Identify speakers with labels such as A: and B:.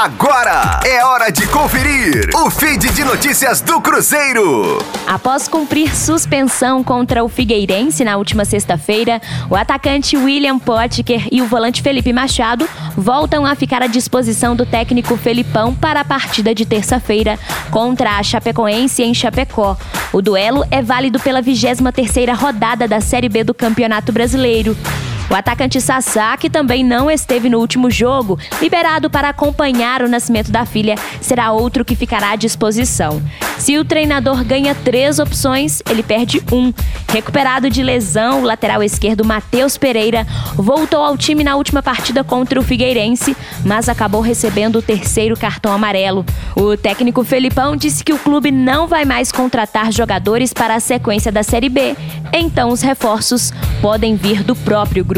A: Agora é hora de conferir o feed de notícias do Cruzeiro.
B: Após cumprir suspensão contra o Figueirense na última sexta-feira, o atacante William Potker e o volante Felipe Machado voltam a ficar à disposição do técnico Felipão para a partida de terça-feira contra a Chapecoense em Chapecó. O duelo é válido pela 23ª rodada da Série B do Campeonato Brasileiro. O atacante Sassá, que também não esteve no último jogo, liberado para acompanhar o nascimento da filha, será outro que ficará à disposição. Se o treinador ganha três opções, ele perde um. Recuperado de lesão, o lateral esquerdo Matheus Pereira voltou ao time na última partida contra o Figueirense, mas acabou recebendo o terceiro cartão amarelo. O técnico Felipão disse que o clube não vai mais contratar jogadores para a sequência da Série B, então os reforços podem vir do próprio grupo.